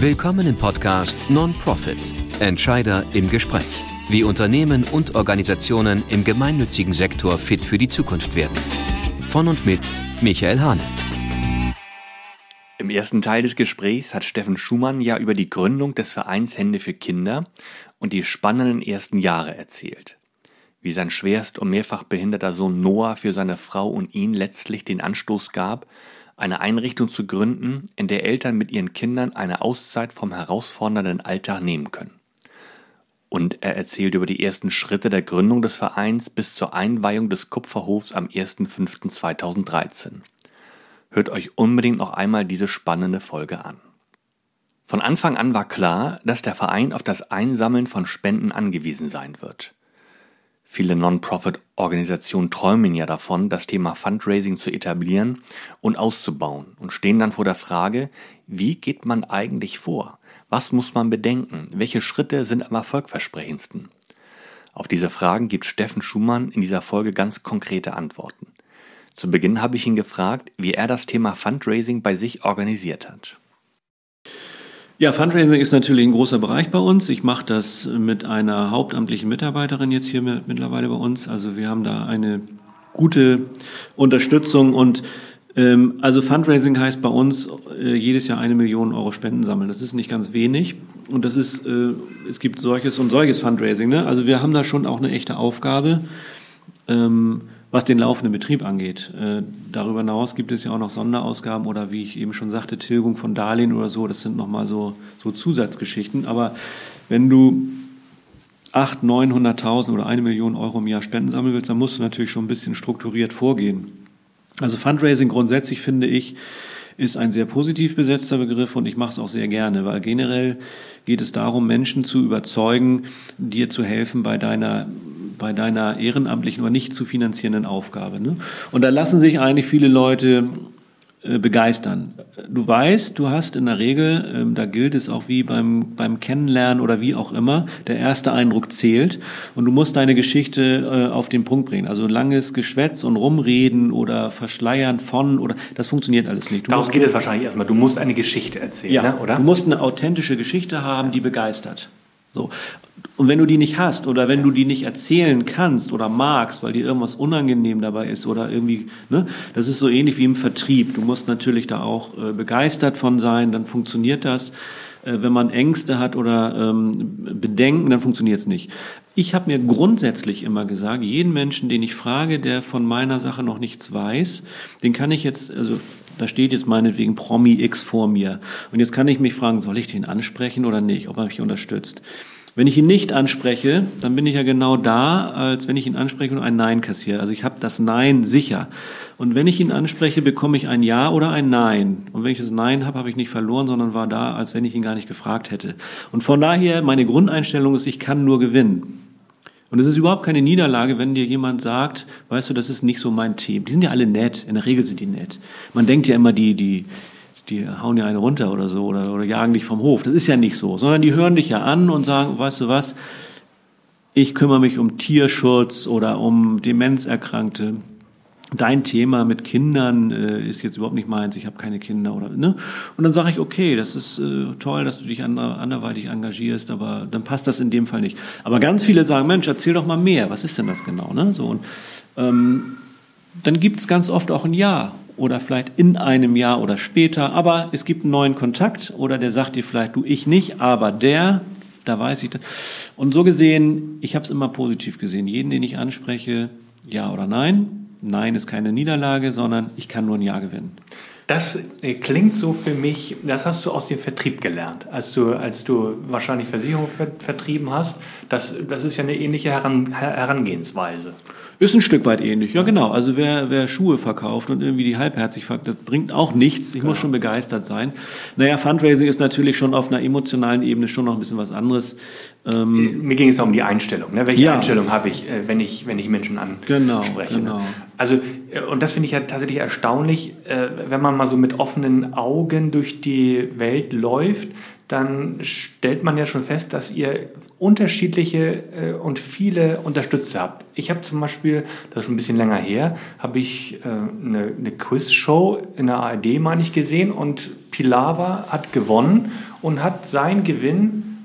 Willkommen im Podcast Non-Profit Entscheider im Gespräch. Wie Unternehmen und Organisationen im gemeinnützigen Sektor fit für die Zukunft werden. Von und mit Michael Hahnert. Im ersten Teil des Gesprächs hat Steffen Schumann ja über die Gründung des Vereins Hände für Kinder und die spannenden ersten Jahre erzählt. Wie sein schwerst und mehrfach behinderter Sohn Noah für seine Frau und ihn letztlich den Anstoß gab, eine Einrichtung zu gründen, in der Eltern mit ihren Kindern eine Auszeit vom herausfordernden Alltag nehmen können. Und er erzählt über die ersten Schritte der Gründung des Vereins bis zur Einweihung des Kupferhofs am 1.5.2013. Hört euch unbedingt noch einmal diese spannende Folge an. Von Anfang an war klar, dass der Verein auf das Einsammeln von Spenden angewiesen sein wird. Viele Non-Profit-Organisationen träumen ja davon, das Thema Fundraising zu etablieren und auszubauen und stehen dann vor der Frage, wie geht man eigentlich vor? Was muss man bedenken? Welche Schritte sind am erfolgversprechendsten? Auf diese Fragen gibt Steffen Schumann in dieser Folge ganz konkrete Antworten. Zu Beginn habe ich ihn gefragt, wie er das Thema Fundraising bei sich organisiert hat. Ja, Fundraising ist natürlich ein großer Bereich bei uns. Ich mache das mit einer hauptamtlichen Mitarbeiterin jetzt hier mittlerweile bei uns. Also wir haben da eine gute Unterstützung und ähm, also Fundraising heißt bei uns äh, jedes Jahr eine Million Euro Spenden sammeln. Das ist nicht ganz wenig und das ist, äh, es gibt solches und solches Fundraising. Ne? Also wir haben da schon auch eine echte Aufgabe. Ähm, was den laufenden Betrieb angeht. Äh, darüber hinaus gibt es ja auch noch Sonderausgaben oder wie ich eben schon sagte, Tilgung von Darlehen oder so. Das sind nochmal so, so Zusatzgeschichten. Aber wenn du 800.000, 900.000 oder eine Million Euro im Jahr Spenden sammeln willst, dann musst du natürlich schon ein bisschen strukturiert vorgehen. Also Fundraising grundsätzlich finde ich, ist ein sehr positiv besetzter Begriff und ich mache es auch sehr gerne, weil generell geht es darum, Menschen zu überzeugen, dir zu helfen bei deiner bei deiner ehrenamtlichen oder nicht zu finanzierenden Aufgabe. Ne? Und da lassen sich eigentlich viele Leute äh, begeistern. Du weißt, du hast in der Regel, ähm, da gilt es auch wie beim, beim Kennenlernen oder wie auch immer, der erste Eindruck zählt und du musst deine Geschichte äh, auf den Punkt bringen. Also langes Geschwätz und Rumreden oder Verschleiern von oder das funktioniert alles nicht. Du Daraus geht es wahrscheinlich erstmal. Du musst eine Geschichte erzählen, ja, ne? oder? Du musst eine authentische Geschichte haben, die begeistert. So. Und wenn du die nicht hast oder wenn du die nicht erzählen kannst oder magst, weil dir irgendwas unangenehm dabei ist oder irgendwie, ne, das ist so ähnlich wie im Vertrieb. Du musst natürlich da auch äh, begeistert von sein, dann funktioniert das. Äh, wenn man Ängste hat oder ähm, Bedenken, dann funktioniert es nicht. Ich habe mir grundsätzlich immer gesagt, jeden Menschen, den ich frage, der von meiner Sache noch nichts weiß, den kann ich jetzt, also da steht jetzt meinetwegen Promi X vor mir. Und jetzt kann ich mich fragen, soll ich den ansprechen oder nicht, ob er mich unterstützt. Wenn ich ihn nicht anspreche, dann bin ich ja genau da, als wenn ich ihn anspreche und ein Nein kassiere. Also ich habe das Nein sicher. Und wenn ich ihn anspreche, bekomme ich ein Ja oder ein Nein. Und wenn ich das Nein habe, habe ich nicht verloren, sondern war da, als wenn ich ihn gar nicht gefragt hätte. Und von daher, meine Grundeinstellung ist, ich kann nur gewinnen. Und es ist überhaupt keine Niederlage, wenn dir jemand sagt, weißt du, das ist nicht so mein Team. Die sind ja alle nett. In der Regel sind die nett. Man denkt ja immer, die, die, die hauen ja einen runter oder so oder, oder jagen dich vom Hof. Das ist ja nicht so, sondern die hören dich ja an und sagen, weißt du was, ich kümmere mich um Tierschutz oder um Demenzerkrankte. Dein Thema mit Kindern äh, ist jetzt überhaupt nicht meins, ich habe keine Kinder oder ne? Und dann sage ich, okay, das ist äh, toll, dass du dich anderweitig engagierst, aber dann passt das in dem Fall nicht. Aber ganz viele sagen, Mensch, erzähl doch mal mehr, was ist denn das genau? Ne? So, und, ähm, dann gibt es ganz oft auch ein Ja oder vielleicht in einem Jahr oder später, aber es gibt einen neuen Kontakt oder der sagt dir vielleicht, du, ich nicht, aber der, da weiß ich das. Und so gesehen, ich habe es immer positiv gesehen. Jeden, den ich anspreche, ja oder nein. Nein ist keine Niederlage, sondern ich kann nur ein Ja gewinnen. Das äh, klingt so für mich, das hast du aus dem Vertrieb gelernt, als du, als du wahrscheinlich Versicherung vertrieben hast. Das, das ist ja eine ähnliche Herangehensweise. Ist ein Stück weit ähnlich, ja genau. Also wer, wer Schuhe verkauft und irgendwie die halbherzig verkauft, das bringt auch nichts. Ich genau. muss schon begeistert sein. Naja, Fundraising ist natürlich schon auf einer emotionalen Ebene schon noch ein bisschen was anderes. Ähm, Mir ging es auch um die Einstellung. Ne? Welche ja. Einstellung habe ich, äh, wenn ich, wenn ich Menschen genau, anspreche? Genau, genau. Also, äh, und das finde ich ja tatsächlich erstaunlich, äh, wenn man mal so mit offenen Augen durch die Welt läuft, dann stellt man ja schon fest, dass ihr unterschiedliche äh, und viele Unterstützer habt. Ich habe zum Beispiel, das ist schon ein bisschen länger her, habe ich äh, eine, eine Quizshow in der ARD, meine ich, gesehen und Pilawa hat gewonnen und hat seinen Gewinn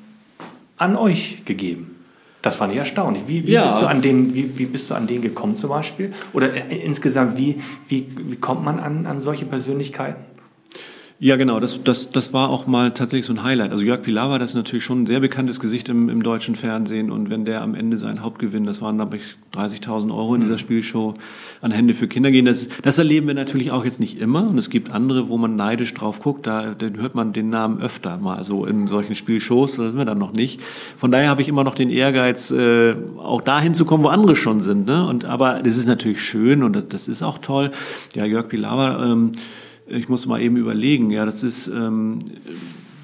an euch gegeben. Das fand ich erstaunlich. Wie, wie, ja. bist, du an den, wie, wie bist du an den gekommen zum Beispiel? Oder äh, insgesamt, wie, wie, wie kommt man an, an solche Persönlichkeiten? Ja, genau, das, das, das war auch mal tatsächlich so ein Highlight. Also Jörg Pilawa, das ist natürlich schon ein sehr bekanntes Gesicht im, im deutschen Fernsehen und wenn der am Ende seinen Hauptgewinn, das waren glaube ich 30.000 Euro in dieser mhm. Spielshow, an Hände für Kinder gehen, das, das erleben wir natürlich auch jetzt nicht immer und es gibt andere, wo man neidisch drauf guckt, da hört man den Namen öfter mal, also in solchen Spielshows, das sind wir dann noch nicht. Von daher habe ich immer noch den Ehrgeiz, äh, auch dahin zu kommen, wo andere schon sind. Ne? Und, aber das ist natürlich schön und das, das ist auch toll. Ja, Jörg Pilawa... Ähm, ich muss mal eben überlegen, ja, das ist, ähm,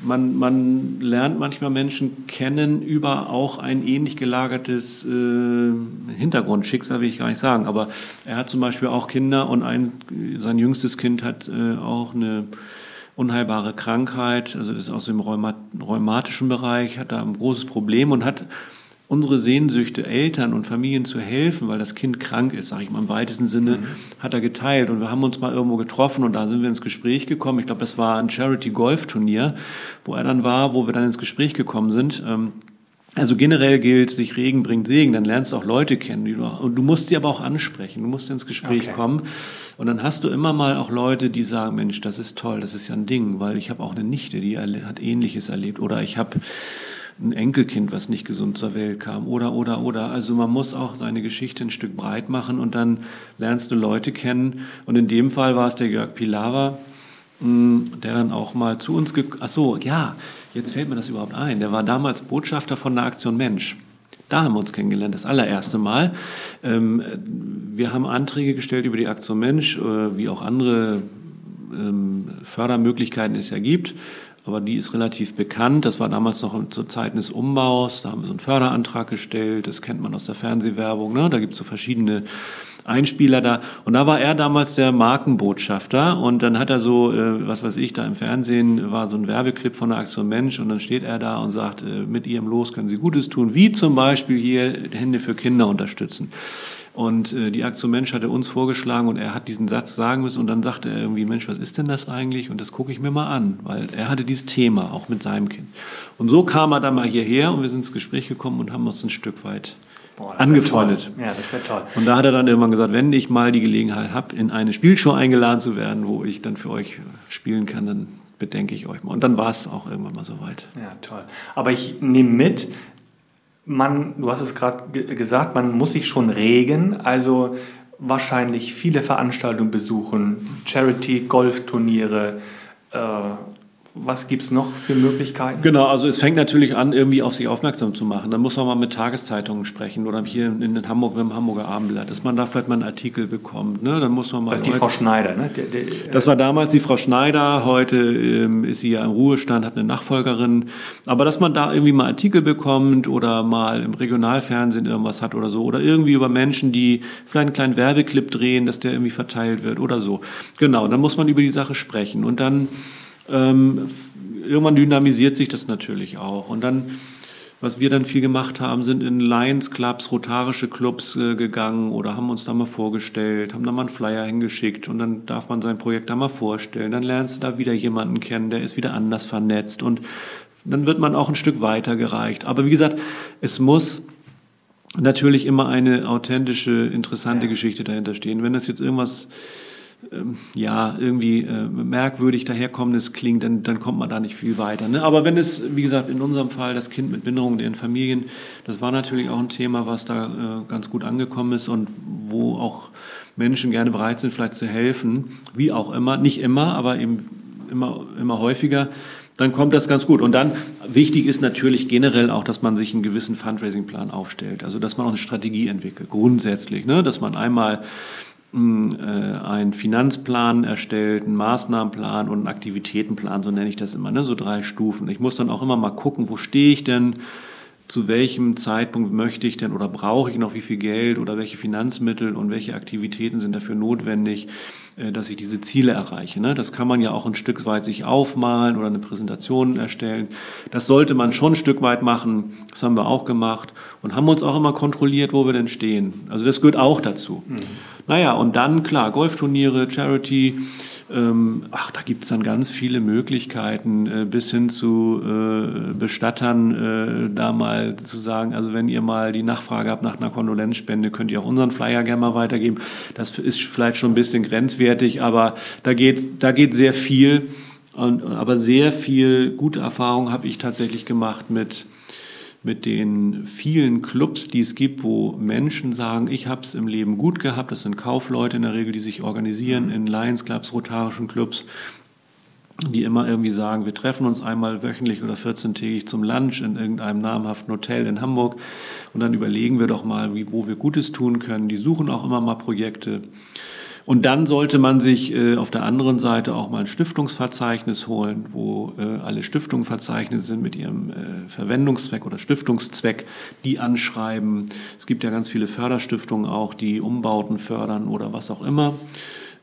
man, man lernt manchmal Menschen kennen über auch ein ähnlich gelagertes äh, Hintergrundschicksal, will ich gar nicht sagen, aber er hat zum Beispiel auch Kinder und ein, sein jüngstes Kind hat äh, auch eine unheilbare Krankheit, also ist aus dem rheumatischen Bereich, hat da ein großes Problem und hat unsere Sehnsüchte, Eltern und Familien zu helfen, weil das Kind krank ist, sage ich mal im weitesten Sinne, mhm. hat er geteilt. Und wir haben uns mal irgendwo getroffen und da sind wir ins Gespräch gekommen. Ich glaube, das war ein Charity-Golf-Turnier, wo er dann war, wo wir dann ins Gespräch gekommen sind. Ähm, also generell gilt, sich Regen bringt Segen, dann lernst du auch Leute kennen. und du musst die aber auch ansprechen, du musst ins Gespräch okay. kommen. Und dann hast du immer mal auch Leute, die sagen, Mensch, das ist toll, das ist ja ein Ding, weil ich habe auch eine Nichte, die hat Ähnliches erlebt. Oder ich habe ein Enkelkind, was nicht gesund zur Welt kam oder, oder, oder. Also man muss auch seine Geschichte ein Stück breit machen und dann lernst du Leute kennen. Und in dem Fall war es der Jörg Pilawa, mm, der dann auch mal zu uns Ach so, ja, jetzt fällt mir das überhaupt ein. Der war damals Botschafter von der Aktion Mensch. Da haben wir uns kennengelernt, das allererste Mal. Ähm, wir haben Anträge gestellt über die Aktion Mensch, äh, wie auch andere ähm, Fördermöglichkeiten es ja gibt aber die ist relativ bekannt. Das war damals noch zur Zeit des Umbaus. Da haben wir so einen Förderantrag gestellt. Das kennt man aus der Fernsehwerbung. Ne? Da gibt es so verschiedene Einspieler da. Und da war er damals der Markenbotschafter. Und dann hat er so, äh, was weiß ich, da im Fernsehen war so ein Werbeclip von der Aktion Mensch. Und dann steht er da und sagt, äh, mit ihrem Los können Sie Gutes tun, wie zum Beispiel hier Hände für Kinder unterstützen. Und äh, die Aktion Mensch hatte uns vorgeschlagen und er hat diesen Satz sagen müssen und dann sagte er irgendwie, Mensch, was ist denn das eigentlich? Und das gucke ich mir mal an, weil er hatte dieses Thema, auch mit seinem Kind. Und so kam er dann mal hierher und wir sind ins Gespräch gekommen und haben uns ein Stück weit Boah, angefreundet. Ja, das wäre toll. Und da hat er dann irgendwann gesagt, wenn ich mal die Gelegenheit habe, in eine Spielshow eingeladen zu werden, wo ich dann für euch spielen kann, dann bedenke ich euch mal. Und dann war es auch irgendwann mal soweit. Ja, toll. Aber ich nehme mit, man, du hast es gerade gesagt, man muss sich schon regen, also wahrscheinlich viele Veranstaltungen besuchen, Charity, Golfturniere, äh, was gibt es noch für Möglichkeiten? Genau, also es fängt natürlich an, irgendwie auf sich aufmerksam zu machen. Dann muss man mal mit Tageszeitungen sprechen oder hier in Hamburg mit dem Hamburger Abendblatt, dass man da vielleicht mal einen Artikel bekommt. Ne? Dann muss man mal das ist die Frau Schneider, ne? Der, der, das war damals die Frau Schneider, heute ähm, ist sie ja im Ruhestand, hat eine Nachfolgerin. Aber dass man da irgendwie mal Artikel bekommt oder mal im Regionalfernsehen irgendwas hat oder so oder irgendwie über Menschen, die vielleicht einen kleinen Werbeclip drehen, dass der irgendwie verteilt wird oder so. Genau, dann muss man über die Sache sprechen und dann ähm, irgendwann dynamisiert sich das natürlich auch. Und dann, was wir dann viel gemacht haben, sind in Lions Clubs, rotarische Clubs äh, gegangen oder haben uns da mal vorgestellt, haben da mal einen Flyer hingeschickt und dann darf man sein Projekt da mal vorstellen. Dann lernst du da wieder jemanden kennen, der ist wieder anders vernetzt und dann wird man auch ein Stück weitergereicht. Aber wie gesagt, es muss natürlich immer eine authentische, interessante ja. Geschichte dahinter stehen. Wenn das jetzt irgendwas ja, irgendwie äh, merkwürdig daherkommendes klingt, dann, dann kommt man da nicht viel weiter. Ne? Aber wenn es, wie gesagt, in unserem Fall das Kind mit Behinderung in Familien, das war natürlich auch ein Thema, was da äh, ganz gut angekommen ist und wo auch Menschen gerne bereit sind, vielleicht zu helfen, wie auch immer, nicht immer, aber eben immer, immer häufiger dann kommt das ganz gut. Und dann wichtig ist natürlich generell auch, dass man sich einen gewissen Fundraising-Plan aufstellt. Also dass man auch eine Strategie entwickelt, grundsätzlich. Ne? Dass man einmal einen Finanzplan erstellt, einen Maßnahmenplan und einen Aktivitätenplan, so nenne ich das immer, ne? so drei Stufen. Ich muss dann auch immer mal gucken, wo stehe ich denn zu welchem Zeitpunkt möchte ich denn oder brauche ich noch wie viel Geld oder welche Finanzmittel und welche Aktivitäten sind dafür notwendig, äh, dass ich diese Ziele erreiche. Ne? Das kann man ja auch ein Stück weit sich aufmalen oder eine Präsentation erstellen. Das sollte man schon ein Stück weit machen. Das haben wir auch gemacht und haben uns auch immer kontrolliert, wo wir denn stehen. Also das gehört auch dazu. Mhm. Naja, und dann klar, Golfturniere, Charity, ähm, ach, da gibt es dann ganz viele Möglichkeiten, äh, bis hin zu äh, Bestattern äh, da mal zu sagen, also wenn ihr mal die Nachfrage habt nach einer Kondolenzspende, könnt ihr auch unseren Flyer gerne mal weitergeben. Das ist vielleicht schon ein bisschen grenzwertig, aber da geht, da geht sehr viel. Und, aber sehr viel gute Erfahrung habe ich tatsächlich gemacht mit mit den vielen Clubs, die es gibt, wo Menschen sagen, ich habe es im Leben gut gehabt. Das sind Kaufleute in der Regel, die sich organisieren mhm. in Lions Clubs, rotarischen Clubs, die immer irgendwie sagen, wir treffen uns einmal wöchentlich oder 14-tägig zum Lunch in irgendeinem namhaften Hotel in Hamburg und dann überlegen wir doch mal, wie, wo wir Gutes tun können. Die suchen auch immer mal Projekte. Und dann sollte man sich äh, auf der anderen Seite auch mal ein Stiftungsverzeichnis holen, wo äh, alle Stiftungen verzeichnet sind mit ihrem äh, Verwendungszweck oder Stiftungszweck, die anschreiben. Es gibt ja ganz viele Förderstiftungen auch, die Umbauten fördern oder was auch immer.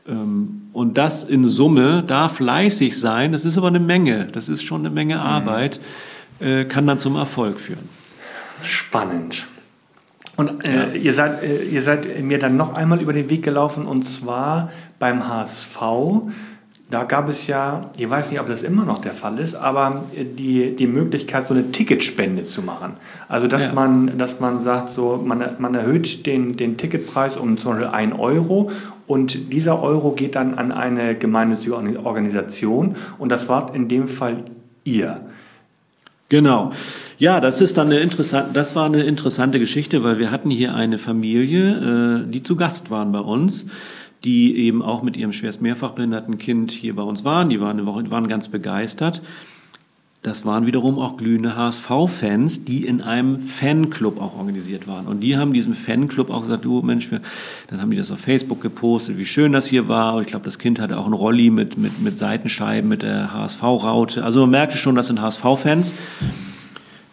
Ähm, und das in Summe da fleißig sein, das ist aber eine Menge, das ist schon eine Menge mhm. Arbeit, äh, kann dann zum Erfolg führen. Spannend. Und äh, ja. ihr, seid, äh, ihr seid mir dann noch einmal über den Weg gelaufen und zwar beim HSV. Da gab es ja, ich weiß nicht, ob das immer noch der Fall ist, aber die, die Möglichkeit, so eine Ticketspende zu machen. Also, dass, ja. man, dass man sagt, so, man, man erhöht den, den Ticketpreis um zum Beispiel 1 Euro und dieser Euro geht dann an eine gemeinnützige Organisation und das war in dem Fall ihr. Genau. Ja, das ist dann eine interessante, das war eine interessante Geschichte, weil wir hatten hier eine Familie, äh, die zu Gast waren bei uns, die eben auch mit ihrem schwerst mehrfach behinderten Kind hier bei uns waren. Die waren eine Woche, waren ganz begeistert. Das waren wiederum auch glühende HSV-Fans, die in einem Fanclub auch organisiert waren. Und die haben diesem Fanclub auch gesagt, du Mensch, wir, dann haben die das auf Facebook gepostet, wie schön das hier war. Und ich glaube, das Kind hatte auch einen Rolli mit, mit, mit Seitenscheiben, mit der HSV-Raute. Also man merkte schon, das sind HSV-Fans.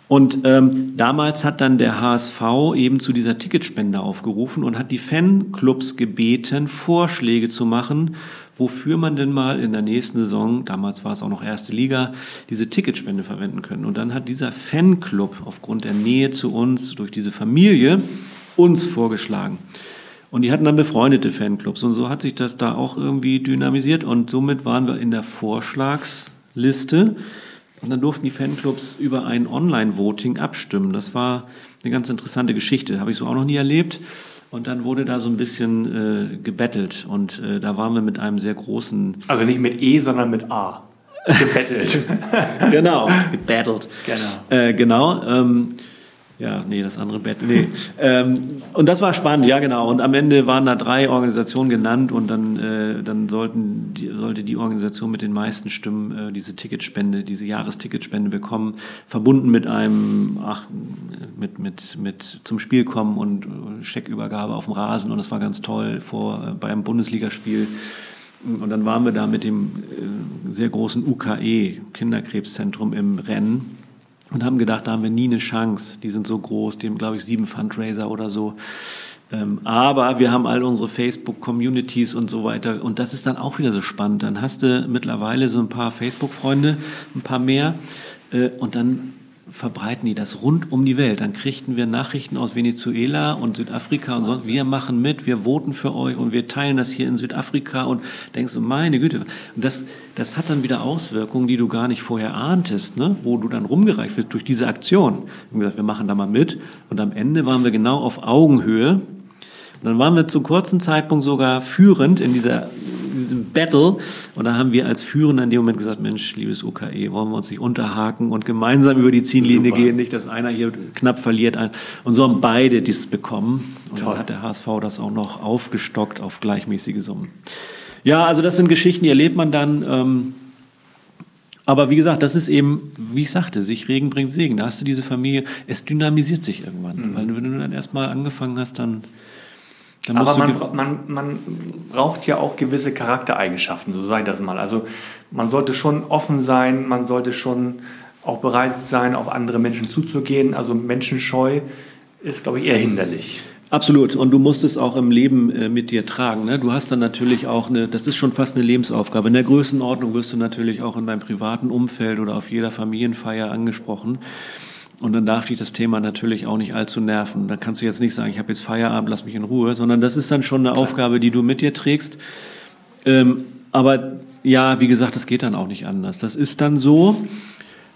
Und ähm, damals hat dann der HSV eben zu dieser Ticketspende aufgerufen und hat die Fanclubs gebeten, Vorschläge zu machen, wofür man denn mal in der nächsten Saison, damals war es auch noch erste Liga, diese Ticketspende verwenden können. Und dann hat dieser Fanclub aufgrund der Nähe zu uns, durch diese Familie, uns vorgeschlagen. Und die hatten dann befreundete Fanclubs. Und so hat sich das da auch irgendwie dynamisiert. Und somit waren wir in der Vorschlagsliste. Und dann durften die Fanclubs über ein Online-Voting abstimmen. Das war eine ganz interessante Geschichte. Habe ich so auch noch nie erlebt. Und dann wurde da so ein bisschen äh, gebettelt und äh, da waren wir mit einem sehr großen. Also nicht mit E, sondern mit A. Gebettelt. genau, gebettelt. Genau. Äh, genau. Ähm, ja, nee, das andere Bett. Nee. ähm, und das war spannend, ja genau. Und am Ende waren da drei Organisationen genannt und dann, äh, dann sollten die, sollte die Organisation mit den meisten Stimmen äh, diese Ticketspende, diese Jahresticketspende bekommen, verbunden mit einem, ach, mit, mit, mit zum Spiel kommen und äh, Scheckübergabe auf dem Rasen. Und das war ganz toll vor äh, beim Bundesligaspiel. Und dann waren wir da mit dem äh, sehr großen UKE, Kinderkrebszentrum im Rennen und haben gedacht, da haben wir nie eine Chance. Die sind so groß, die haben, glaube ich, sieben Fundraiser oder so. Ähm, aber wir haben all unsere Facebook-Communities und so weiter. Und das ist dann auch wieder so spannend. Dann hast du mittlerweile so ein paar Facebook-Freunde, ein paar mehr. Äh, und dann verbreiten die das rund um die Welt. Dann kriegten wir Nachrichten aus Venezuela und Südafrika und sonst. Wir machen mit, wir voten für euch und wir teilen das hier in Südafrika und denkst meine Güte. Und das, das hat dann wieder Auswirkungen, die du gar nicht vorher ahntest, ne? wo du dann rumgereicht wirst durch diese Aktion. Wir haben gesagt, wir machen da mal mit und am Ende waren wir genau auf Augenhöhe. Und dann waren wir zu kurzen Zeitpunkt sogar führend in dieser diesem Battle. Und da haben wir als Führender in dem Moment gesagt, Mensch, liebes UKE, wollen wir uns nicht unterhaken und gemeinsam über die Ziellinie Super. gehen, nicht, dass einer hier knapp verliert. Und so haben beide dies bekommen. Und Toll. dann hat der HSV das auch noch aufgestockt auf gleichmäßige Summen. Ja, also das sind Geschichten, die erlebt man dann. Ähm, aber wie gesagt, das ist eben, wie ich sagte, sich Regen bringt Segen. Da hast du diese Familie, es dynamisiert sich irgendwann. Mhm. Weil wenn du dann erstmal angefangen hast, dann aber man, man, man braucht ja auch gewisse Charaktereigenschaften, so sei das mal. Also man sollte schon offen sein, man sollte schon auch bereit sein, auf andere Menschen zuzugehen. Also menschenscheu ist, glaube ich, eher hinderlich. Absolut. Und du musst es auch im Leben äh, mit dir tragen. Ne? Du hast dann natürlich auch eine, das ist schon fast eine Lebensaufgabe. In der Größenordnung wirst du natürlich auch in deinem privaten Umfeld oder auf jeder Familienfeier angesprochen. Und dann darf dich das Thema natürlich auch nicht allzu nerven. Da kannst du jetzt nicht sagen, ich habe jetzt Feierabend, lass mich in Ruhe, sondern das ist dann schon eine Klar. Aufgabe, die du mit dir trägst. Ähm, aber ja, wie gesagt, das geht dann auch nicht anders. Das ist dann so.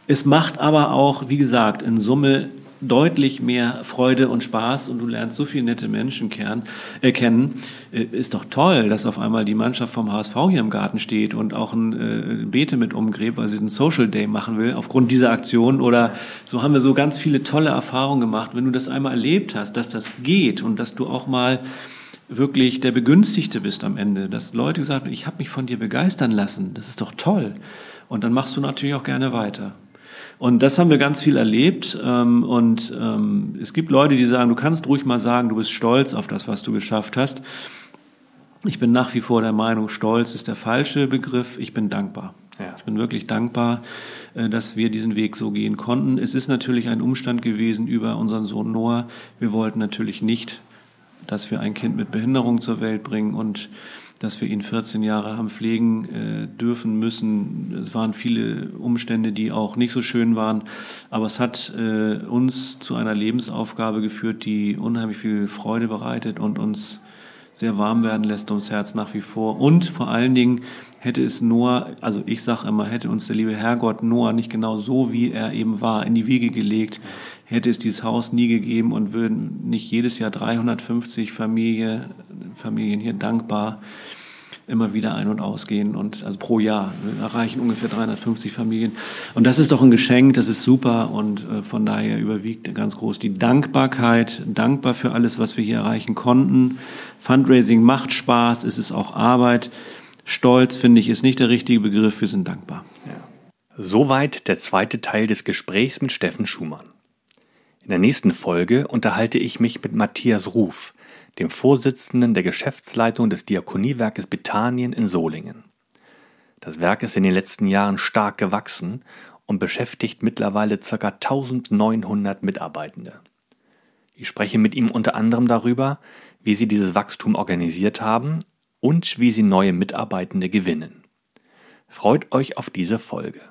Es macht aber auch, wie gesagt, in Summe deutlich mehr Freude und Spaß und du lernst so viele nette Menschen kennen. Äh, kennen. Äh, ist doch toll, dass auf einmal die Mannschaft vom HSV hier im Garten steht und auch ein äh, Beete mit umgräbt, weil sie einen Social Day machen will, aufgrund dieser Aktion. Oder so haben wir so ganz viele tolle Erfahrungen gemacht. Wenn du das einmal erlebt hast, dass das geht und dass du auch mal wirklich der Begünstigte bist am Ende, dass Leute gesagt haben, ich habe mich von dir begeistern lassen, das ist doch toll. Und dann machst du natürlich auch gerne weiter. Und das haben wir ganz viel erlebt. Ähm, und ähm, es gibt Leute, die sagen, du kannst ruhig mal sagen, du bist stolz auf das, was du geschafft hast. Ich bin nach wie vor der Meinung, stolz ist der falsche Begriff. Ich bin dankbar. Ja. Ich bin wirklich dankbar, äh, dass wir diesen Weg so gehen konnten. Es ist natürlich ein Umstand gewesen über unseren Sohn Noah. Wir wollten natürlich nicht, dass wir ein Kind mit Behinderung zur Welt bringen und dass wir ihn 14 Jahre haben pflegen äh, dürfen müssen. Es waren viele Umstände, die auch nicht so schön waren, aber es hat äh, uns zu einer Lebensaufgabe geführt, die unheimlich viel Freude bereitet und uns sehr warm werden lässt ums Herz nach wie vor. Und vor allen Dingen hätte es Noah, also ich sage immer, hätte uns der liebe Herrgott Noah nicht genau so, wie er eben war, in die Wiege gelegt, hätte es dieses Haus nie gegeben und würden nicht jedes Jahr 350 Familie, Familien hier dankbar immer wieder ein- und ausgehen und also pro Jahr wir erreichen ungefähr 350 Familien und das ist doch ein Geschenk, das ist super und äh, von daher überwiegt ganz groß die Dankbarkeit, dankbar für alles, was wir hier erreichen konnten. Fundraising macht Spaß, es ist auch Arbeit. Stolz finde ich ist nicht der richtige Begriff, wir sind dankbar. Ja. Soweit der zweite Teil des Gesprächs mit Steffen Schumann. In der nächsten Folge unterhalte ich mich mit Matthias Ruf, dem Vorsitzenden der Geschäftsleitung des Diakoniewerkes Bethanien in Solingen. Das Werk ist in den letzten Jahren stark gewachsen und beschäftigt mittlerweile ca. 1900 Mitarbeitende. Ich spreche mit ihm unter anderem darüber, wie sie dieses Wachstum organisiert haben und wie sie neue Mitarbeitende gewinnen. Freut euch auf diese Folge.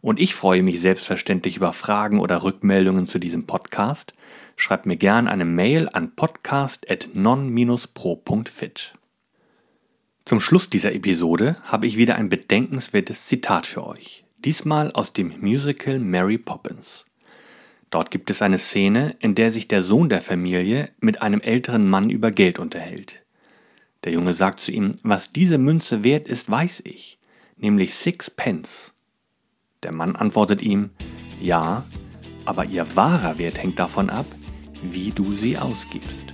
Und ich freue mich selbstverständlich über Fragen oder Rückmeldungen zu diesem Podcast. Schreibt mir gern eine Mail an podcast.non-pro.fit. Zum Schluss dieser Episode habe ich wieder ein bedenkenswertes Zitat für euch. Diesmal aus dem Musical Mary Poppins. Dort gibt es eine Szene, in der sich der Sohn der Familie mit einem älteren Mann über Geld unterhält. Der Junge sagt zu ihm, was diese Münze wert ist, weiß ich, nämlich six pence. Der Mann antwortet ihm, ja, aber ihr wahrer Wert hängt davon ab, wie du sie ausgibst.